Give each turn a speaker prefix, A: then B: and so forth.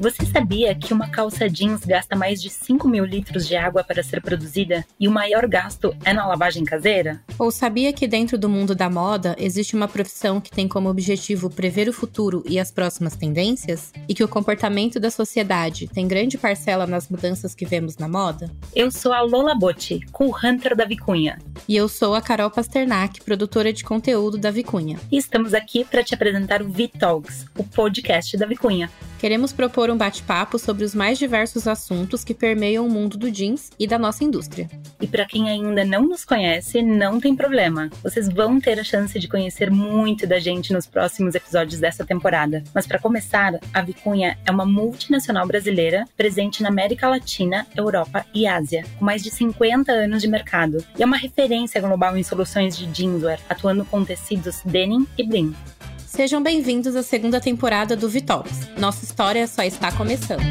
A: Você sabia que uma calça jeans gasta mais de 5 mil litros de água para ser produzida e o maior gasto é na lavagem caseira?
B: Ou sabia que dentro do mundo da moda existe uma profissão que tem como objetivo prever o futuro e as próximas tendências? E que o comportamento da sociedade tem grande parcela nas mudanças que vemos na moda?
A: Eu sou a Lola Botti, cool hunter da Vicunha.
B: E eu sou a Carol Pasternak, produtora de conteúdo da Vicunha.
A: E estamos aqui para te apresentar o V-Talks, o podcast da Vicunha.
B: Queremos propor um bate-papo sobre os mais diversos assuntos que permeiam o mundo do jeans e da nossa indústria.
A: E para quem ainda não nos conhece, não tem problema. Vocês vão ter a chance de conhecer muito da gente nos próximos episódios dessa temporada. Mas para começar, a Vicunha é uma multinacional brasileira presente na América Latina, Europa e Ásia, com mais de 50 anos de mercado. E é uma referência global em soluções de jeanswear, atuando com tecidos denim e brim.
B: Sejam bem-vindos à segunda temporada do Vitalks. Nossa história só está começando.